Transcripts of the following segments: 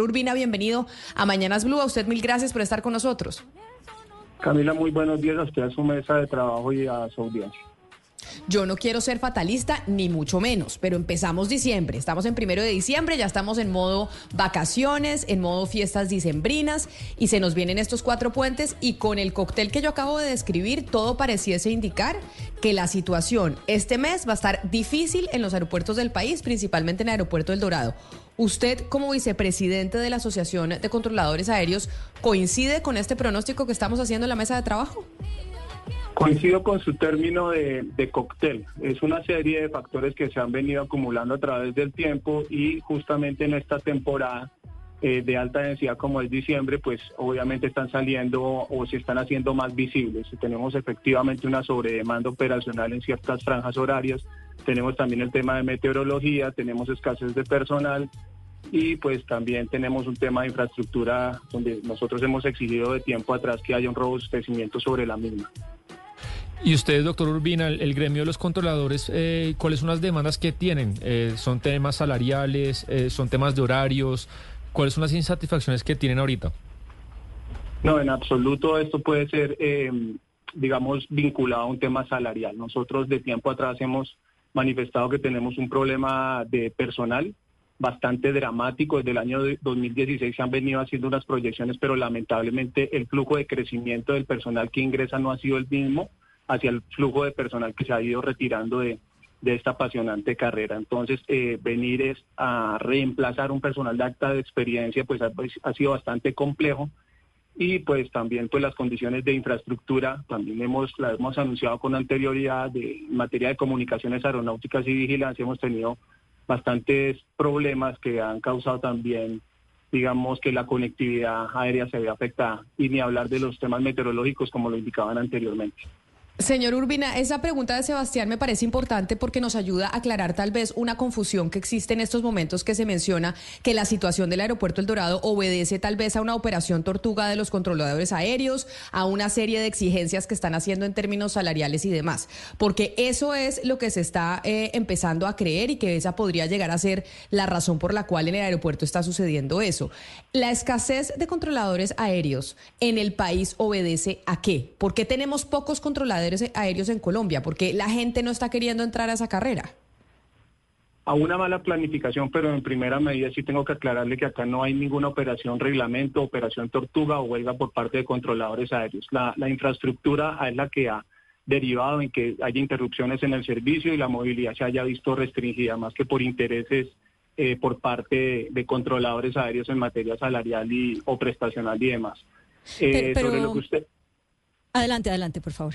Urbina, bienvenido a Mañanas Blue. A usted mil gracias por estar con nosotros. Camila, muy buenos días a usted, a su mesa de trabajo y a su audiencia. Yo no quiero ser fatalista, ni mucho menos, pero empezamos diciembre. Estamos en primero de diciembre, ya estamos en modo vacaciones, en modo fiestas dicembrinas, y se nos vienen estos cuatro puentes. Y con el cóctel que yo acabo de describir, todo pareciese indicar que la situación este mes va a estar difícil en los aeropuertos del país, principalmente en el aeropuerto del Dorado. Usted, como vicepresidente de la Asociación de Controladores Aéreos, ¿coincide con este pronóstico que estamos haciendo en la mesa de trabajo? Coincido con su término de, de, cóctel. Es una serie de factores que se han venido acumulando a través del tiempo y justamente en esta temporada eh, de alta densidad como es diciembre, pues obviamente están saliendo o se están haciendo más visibles. Tenemos efectivamente una sobredemanda operacional en ciertas franjas horarias, tenemos también el tema de meteorología, tenemos escasez de personal y pues también tenemos un tema de infraestructura donde nosotros hemos exigido de tiempo atrás que haya un robustecimiento sobre la misma. Y ustedes, doctor Urbina, el, gremio de los controladores, eh, ¿cuáles son las demandas que tienen? Eh, ¿Son temas salariales? Eh, ¿Son temas de horarios? ¿Cuáles son las insatisfacciones que tienen ahorita? No, en absoluto esto puede ser, digamos, vinculado a un tema salarial. Nosotros de tiempo atrás hemos manifestado que tenemos un problema de personal bastante dramático. Desde el año 2016 se han venido haciendo unas proyecciones, pero lamentablemente el flujo de crecimiento del personal que ingresa no ha sido el mismo hacia el flujo de personal que se ha ido retirando de, esta apasionante carrera. Entonces, eh, venir a reemplazar un personal de acta de experiencia, pues ha, pues, ha, sido bastante complejo. Y pues también pues las condiciones de infraestructura, también hemos, hemos anunciado con anterioridad de en materia de comunicaciones aeronáuticas y vigilancia, hemos tenido bastantes problemas que han causado también digamos que la conectividad aérea se ve afectada y ni hablar de los temas meteorológicos como lo indicaban anteriormente. Señor Urbina, esa pregunta de Sebastián me parece importante porque nos ayuda a aclarar tal vez una confusión que existe en estos momentos que se menciona que la situación del aeropuerto El Dorado obedece tal vez a una operación tortuga de los controladores aéreos, a una serie de exigencias que están haciendo en términos salariales y demás. Porque eso es lo que se está eh, empezando a creer y que esa podría llegar a ser la razón por la cual en el aeropuerto está sucediendo eso. La escasez de controladores aéreos en el país obedece a qué? ¿Por qué tenemos pocos controladores aéreos en Colombia? porque la gente no está queriendo entrar a esa carrera? A una mala planificación, pero en primera medida sí tengo que aclararle que acá no hay ninguna operación reglamento, operación tortuga o huelga por parte de controladores aéreos. La, infraestructura es la que ha derivado en que haya interrupciones en el servicio y la movilidad se haya visto restringida, más que por intereses eh, por parte de, controladores aéreos en materia salarial y, o prestacional y demás. Eh, sobre lo que usted... Adelante, adelante, por favor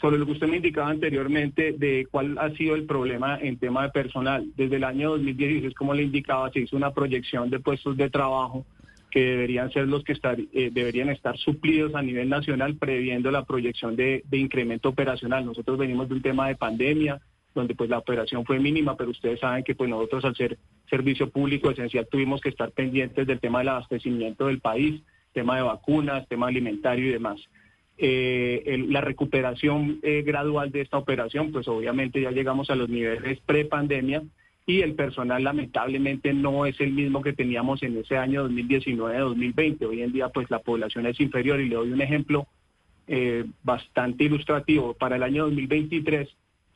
sobre lo que usted me indicaba anteriormente de cuál ha sido el problema en tema de personal. Desde el año 2016, como le indicaba, se hizo una proyección de puestos de trabajo que deberían ser los que estar, eh, deberían estar suplidos a nivel nacional previendo la proyección de, incremento operacional. Nosotros venimos de un tema de pandemia donde pues la operación fue mínima, pero ustedes saben que pues nosotros al ser servicio público esencial tuvimos que estar pendientes del tema del abastecimiento del país, tema de vacunas, tema alimentario y demás. Eh, la recuperación eh, gradual de esta operación, pues obviamente ya llegamos a los niveles pre-pandemia y el personal lamentablemente no es el mismo que teníamos en ese año 2019-2020. Hoy en día pues la población es inferior y le doy un ejemplo eh, bastante ilustrativo. Para el año 2023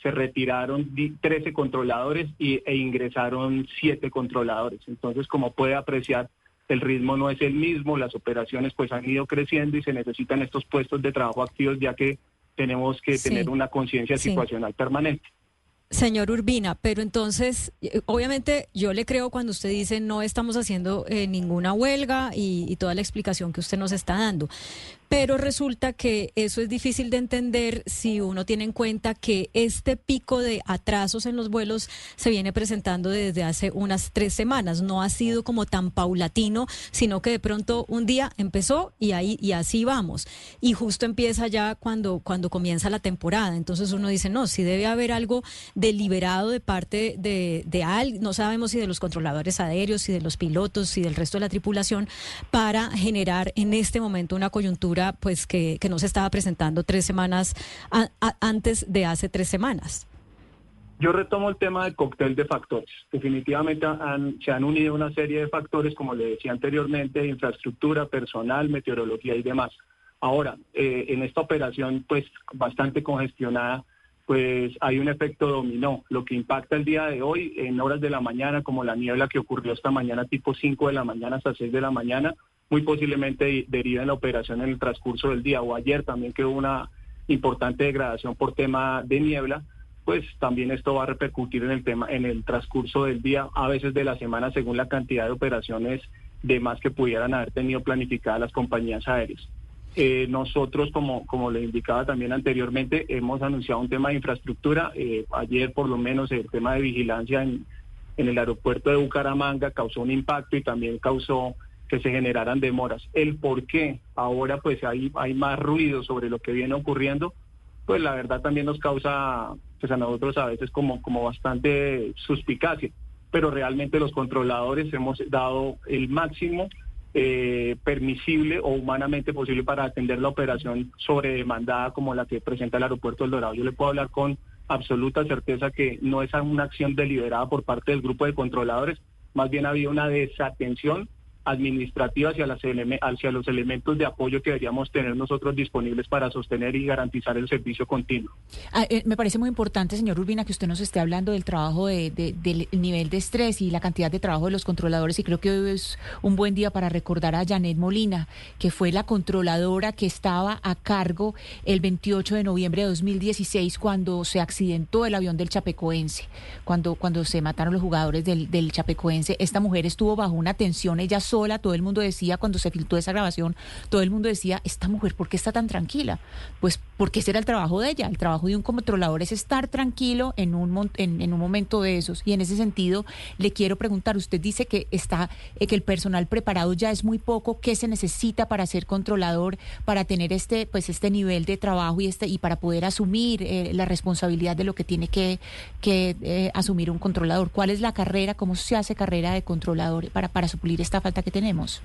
se retiraron 13 controladores y, e ingresaron 7 controladores. Entonces, como puede apreciar, el ritmo no es el mismo, las operaciones pues han ido creciendo y se necesitan estos puestos de trabajo activos ya que tenemos que tener una conciencia situacional permanente. Señor Urbina, pero entonces, eh, obviamente yo le creo cuando usted dice no estamos haciendo eh, ninguna huelga y, y, toda la explicación que usted nos está dando pero resulta que eso es difícil de entender si uno tiene en cuenta que este pico de atrasos en los vuelos se viene presentando desde hace unas tres semanas. No ha sido como tan paulatino, sino que de pronto un día empezó y ahí y así vamos. Y justo empieza ya cuando, cuando comienza la temporada. Entonces uno dice, no, si debe haber algo deliberado de parte de, de alguien, no sabemos si de los controladores aéreos, si de los pilotos, si del resto de la tripulación, para generar en este momento una coyuntura pues que, no se estaba presentando tres semanas antes de hace tres semanas. Yo retomo el tema del cóctel de factores. Definitivamente se han unido una serie de factores, como le decía anteriormente, infraestructura, personal, meteorología y demás. Ahora, eh, en esta operación, pues bastante congestionada, pues hay un efecto dominó, lo que impacta el día de hoy en horas de la mañana, como la niebla que ocurrió esta mañana, tipo 5 de la mañana hasta 6 de la mañana, muy posiblemente deriva en la operación en el transcurso del día o ayer también que hubo una importante degradación por tema de niebla, pues también esto va a repercutir en el tema en el transcurso del día, a veces de la semana según la cantidad de operaciones de más que pudieran haber tenido planificadas las compañías aéreas. Eh, nosotros, como, como le indicaba también anteriormente, hemos anunciado un tema de infraestructura. Eh, ayer, por lo menos, el tema de vigilancia en, en el aeropuerto de Bucaramanga causó un impacto y también causó que se generaran demoras. El por qué ahora pues hay, hay más ruido sobre lo que viene ocurriendo, pues la verdad también nos causa pues a nosotros a veces como, como bastante suspicacia, pero realmente los controladores hemos dado el máximo eh, permisible o humanamente posible para atender la operación sobredemandada como la que presenta el aeropuerto del Dorado. Yo le puedo hablar con absoluta certeza que no es una acción deliberada por parte del grupo de controladores, más bien ha habido una desatención administrativas hacia, las hacia los elementos de apoyo que deberíamos tener nosotros disponibles para sostener y garantizar el servicio continuo. Ah, eh, me parece muy importante, señor Urbina, que usted nos esté hablando del trabajo, de, del nivel de estrés y la cantidad de trabajo de los controladores y creo que hoy es un buen día para recordar a Janet Molina, que fue la controladora que estaba a cargo el 28 de noviembre de 2016 cuando se accidentó el avión del Chapecoense, cuando, cuando se mataron los jugadores del, del Chapecoense. Esta mujer estuvo bajo una tensión, ella sola, todo el mundo decía, cuando se filtró esa grabación, todo el mundo decía, esta mujer, ¿por qué está tan tranquila? Pues porque ese era el trabajo de ella, el trabajo de un controlador es estar tranquilo en un, en, un momento de esos. Y en ese sentido, le quiero preguntar, usted dice que está, eh, que el personal preparado ya es muy poco, ¿qué se necesita para ser controlador, para tener este, pues este nivel de trabajo y este, y para poder asumir eh, la responsabilidad de lo que tiene que, que eh, asumir un controlador? ¿Cuál es la carrera? ¿Cómo se hace carrera de controlador para, para suplir esta falta que tenemos.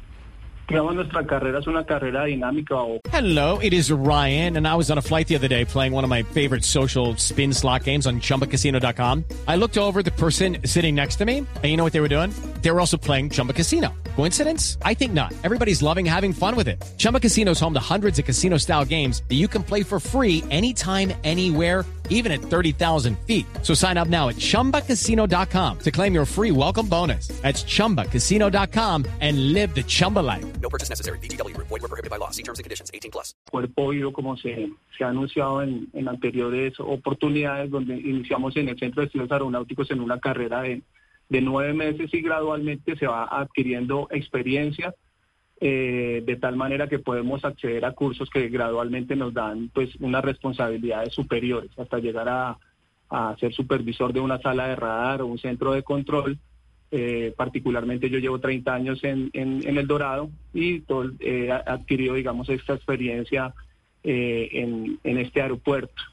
Digamos, nuestra carrera es una carrera dinámica. Hello, it is Ryan, and I was on a flight the other day playing one of my favorite social spin slot games on chumbacasino.com. I looked over the person sitting next to me, and you know what they were doing? They were also playing Chumba Casino. Coincidence? I think not. Everybody's loving having fun with it. Chumba Casino is home to hundreds of casino style games that you can play for free anytime, anywhere even at 30,000 feet. So sign up now at ChumbaCasino.com to claim your free welcome bonus. That's ChumbaCasino.com and live the Chumba life. No purchase necessary. BGW. Void were prohibited by law. See terms and conditions. 18 plus. Cuerpo vivo como se, se ha anunciado en, en anteriores oportunidades donde iniciamos en el Centro de Estudios Aeronáuticos en una carrera de, de nueve meses y gradualmente se va adquiriendo experiencia eh, de tal manera que podemos acceder a cursos que gradualmente nos dan pues unas responsabilidades superiores hasta llegar a, ser supervisor de una sala de radar o un centro de control. Eh, particularmente yo llevo 30 años en, en, El Dorado y todo, he adquirido, digamos, esta experiencia eh, en, en este aeropuerto.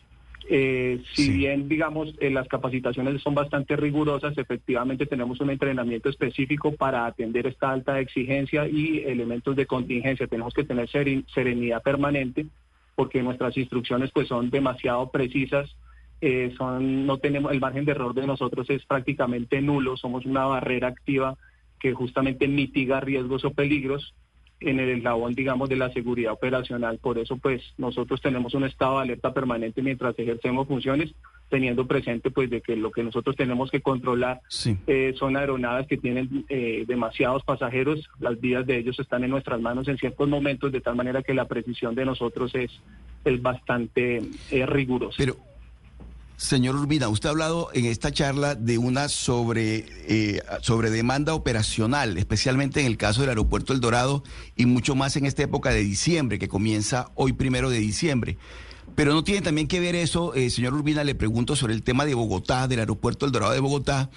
Eh, si bien, digamos, eh, las capacitaciones son bastante rigurosas, efectivamente tenemos un entrenamiento específico para atender esta alta exigencia y elementos de contingencia. Tenemos que tener serenidad permanente porque nuestras instrucciones pues son demasiado precisas. Eh, son no tenemos el margen de error de nosotros es prácticamente nulo somos una barrera activa que justamente mitiga riesgos o peligros en el eslabón, digamos, de la seguridad operacional. Por eso, pues, nosotros tenemos un estado de alerta permanente mientras ejercemos funciones, teniendo presente, pues, de que lo que nosotros tenemos que controlar eh, son aeronaves que tienen eh, demasiados pasajeros. Las vidas de ellos están en nuestras manos en ciertos momentos, de tal manera que la precisión de nosotros es, es bastante eh, rigurosa. Pero Señor Urbina, usted ha hablado en esta charla de una sobre, eh, sobre demanda operacional, especialmente en el caso del aeropuerto El Dorado y mucho más en esta época de diciembre, que comienza hoy primero de diciembre. Pero no tiene también que ver eso, eh, señor Urbina, le pregunto sobre el tema de Bogotá, del aeropuerto El Dorado de Bogotá,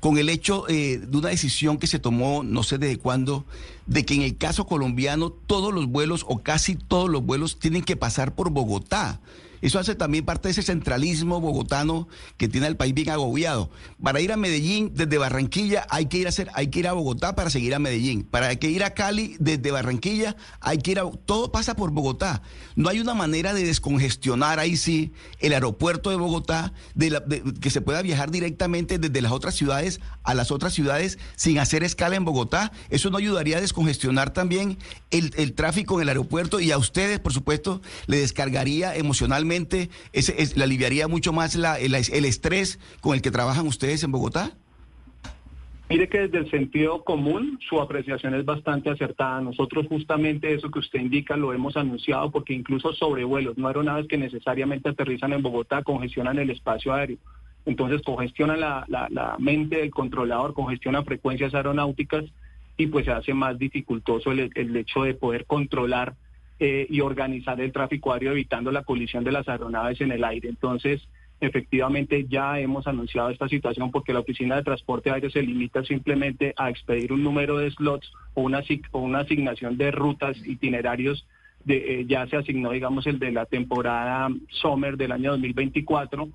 con el hecho eh, de una decisión que se tomó, no sé desde cuándo, de que en el caso colombiano todos los vuelos o casi todos los vuelos tienen que pasar por Bogotá. Eso hace también parte de ese centralismo bogotano que tiene el país bien agobiado. Para ir a Medellín desde Barranquilla hay que ir a hacer, hay que ir a Bogotá para seguir a Medellín. Para que ir a Cali desde Barranquilla hay que ir a todo pasa por Bogotá. No hay una manera de descongestionar ahí sí el aeropuerto de Bogotá de que se pueda viajar directamente desde las otras ciudades a las otras ciudades sin hacer escala en Bogotá. Eso no ayudaría a descongestionar también el, el tráfico en el aeropuerto y a ustedes, por supuesto, le descargaría emocionalmente ese, es, le aliviaría mucho más el, estrés con el que trabajan ustedes en Bogotá? Mire que desde el sentido común su apreciación es bastante acertada. Nosotros justamente eso que usted indica lo hemos anunciado porque incluso sobrevuelos, no aeronaves que necesariamente aterrizan en Bogotá congestionan el espacio aéreo. Entonces congestiona la, mente del controlador, congestiona frecuencias aeronáuticas y pues se hace más dificultoso el hecho de poder controlar eh, y organizar el tráfico aéreo evitando la colisión de las aeronaves en el aire. Entonces, efectivamente ya hemos anunciado esta situación porque la Oficina de Transporte Aéreo se limita simplemente a expedir un número de slots o una, o una asignación de rutas, itinerarios. De, eh, ya se asignó, digamos, el de la temporada summer del año 2024,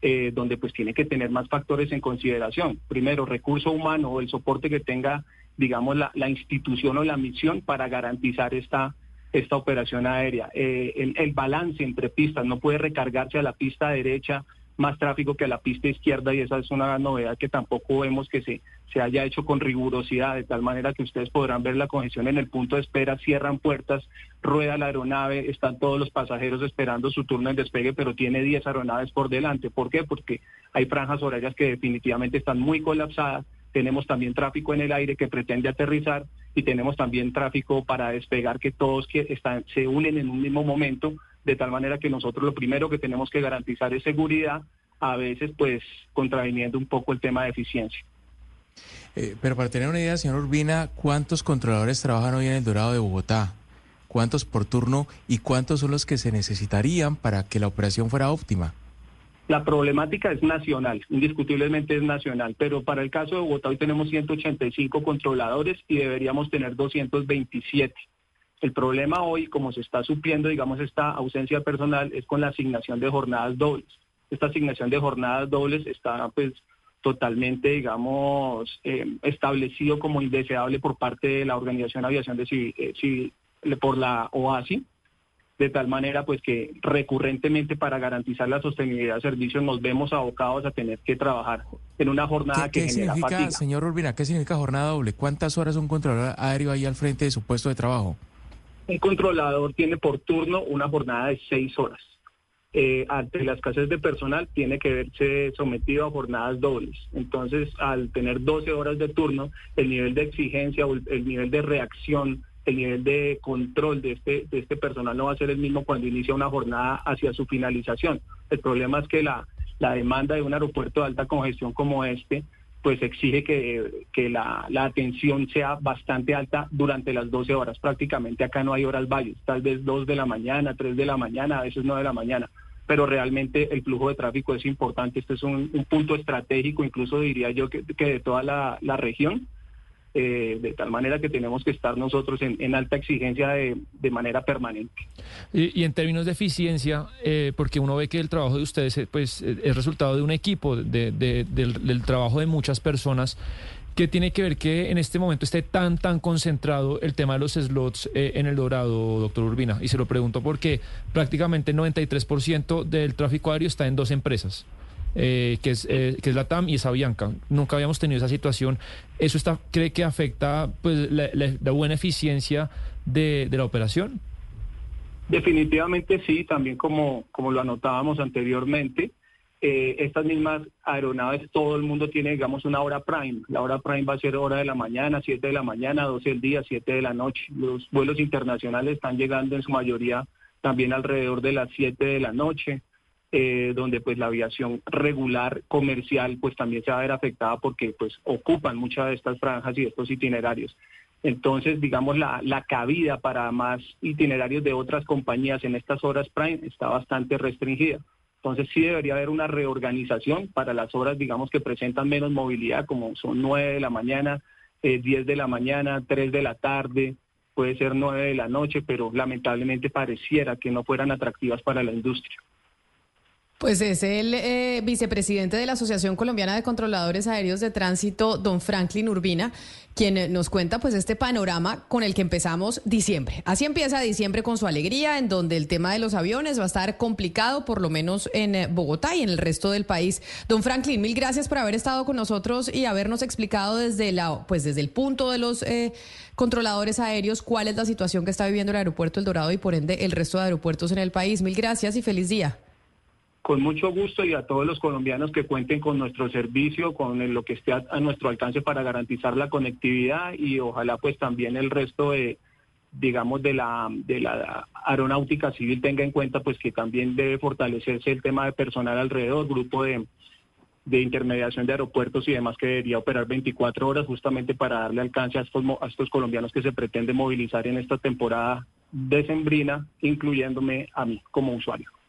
eh, donde pues tiene que tener más factores en consideración. Primero, recurso humano o el soporte que tenga, digamos, la, la institución o la misión para garantizar esta esta operación aérea. Eh, el, balance entre pistas no puede recargarse a la pista derecha más tráfico que a la pista izquierda y esa es una novedad que tampoco vemos que se, se haya hecho con rigurosidad, de tal manera que ustedes podrán ver la congestión en el punto de espera, cierran puertas, rueda la aeronave, están todos los pasajeros esperando su turno en despegue, pero tiene 10 aeronaves por delante. ¿Por qué? Porque hay franjas horarias que definitivamente están muy colapsadas tenemos también tráfico en el aire que pretende aterrizar y tenemos también tráfico para despegar que todos que están, se unen en un mismo momento, de tal manera que nosotros lo primero que tenemos que garantizar es seguridad, a veces pues contraviniendo un poco el tema de eficiencia. Eh, pero para tener una idea, señor Urbina, ¿cuántos controladores trabajan hoy en el Dorado de Bogotá? ¿Cuántos por turno y cuántos son los que se necesitarían para que la operación fuera óptima? La problemática es nacional, indiscutiblemente es nacional, pero para el caso de Bogotá hoy tenemos 185 controladores y deberíamos tener 227. El problema hoy, como se está supliendo, digamos, esta ausencia personal, es con la asignación de jornadas dobles. Esta asignación de jornadas dobles está, pues, totalmente, digamos, eh, establecido como indeseable por parte de la Organización de Aviación de Civil, eh, por la OASI, de tal manera pues que recurrentemente para garantizar la sostenibilidad del servicio nos vemos abocados a tener que trabajar en una jornada que genera significa, Señor Urbina, ¿qué significa jornada doble? ¿Cuántas horas un controlador aéreo ahí al frente de su puesto de trabajo? Un controlador tiene por turno una jornada de seis horas. Eh, ante la escasez de personal tiene que verse sometido a jornadas dobles. Entonces, al tener 12 horas de turno, el nivel de exigencia o el nivel de reacción el nivel de control de este, de este personal no va a ser el mismo cuando inicia una jornada hacia su finalización. El problema es que la, la demanda de un aeropuerto de alta congestión como este, pues exige que, que la, la, atención sea bastante alta durante las 12 horas. Prácticamente acá no hay horas valles, tal vez 2 de la mañana, 3 de la mañana, a veces 9 de la mañana. Pero realmente el flujo de tráfico es importante. Este es un, punto estratégico, incluso diría yo que, que de toda la, la región eh, de tal manera que tenemos que estar nosotros en, alta exigencia de, manera permanente. Y, en términos de eficiencia, eh, porque uno ve que el trabajo de ustedes eh, pues, es resultado de un equipo, de, del, trabajo de muchas personas. ¿Qué tiene que ver que en este momento esté tan, tan concentrado el tema de los slots en el Dorado, doctor Urbina? Y se lo pregunto porque prácticamente el 93% del tráfico aéreo está en dos empresas. Eh, que, es, eh, que es la TAM y esa Bianca. Nunca habíamos tenido esa situación. ¿Eso está, cree que afecta pues, la, buena eficiencia de, la operación? Definitivamente sí, también como, como lo anotábamos anteriormente. Eh, estas mismas aeronaves, todo el mundo tiene, digamos, una hora prime. La hora prime va a ser hora de la mañana, 7 de la mañana, 12 del día, 7 de la noche. Los vuelos internacionales están llegando en su mayoría también alrededor de las 7 de la noche. Eh, donde pues la aviación regular comercial pues también se va a ver afectada porque pues ocupan muchas de estas franjas y estos itinerarios. Entonces, digamos, la, la cabida para más itinerarios de otras compañías en estas horas prime está bastante restringida. Entonces sí debería haber una reorganización para las horas, digamos, que presentan menos movilidad, como son 9 de la mañana, eh, 10 de la mañana, 3 de la tarde, puede ser 9 de la noche, pero lamentablemente pareciera que no fueran atractivas para la industria. Pues es el eh, vicepresidente de la Asociación Colombiana de Controladores Aéreos de Tránsito, don Franklin Urbina, quien eh, nos cuenta pues este panorama con el que empezamos diciembre. Así empieza diciembre con su alegría, en donde el tema de los aviones va a estar complicado, por lo menos en eh, Bogotá y en el resto del país. Don Franklin, mil gracias por haber estado con nosotros y habernos explicado desde la, pues desde el punto de los controladores aéreos cuál es la situación que está viviendo el aeropuerto El Dorado y por ende el resto de aeropuertos en el país. Mil gracias y feliz día con mucho gusto y a todos los colombianos que cuenten con nuestro servicio, con lo que esté a, nuestro alcance para garantizar la conectividad y ojalá pues también el resto de digamos de la de la aeronáutica civil tenga en cuenta pues que también debe fortalecerse el tema de personal alrededor, grupo de de intermediación de aeropuertos y demás que debería operar 24 horas justamente para darle alcance a estos, a estos colombianos que se pretende movilizar en esta temporada decembrina, incluyéndome a mí como usuario.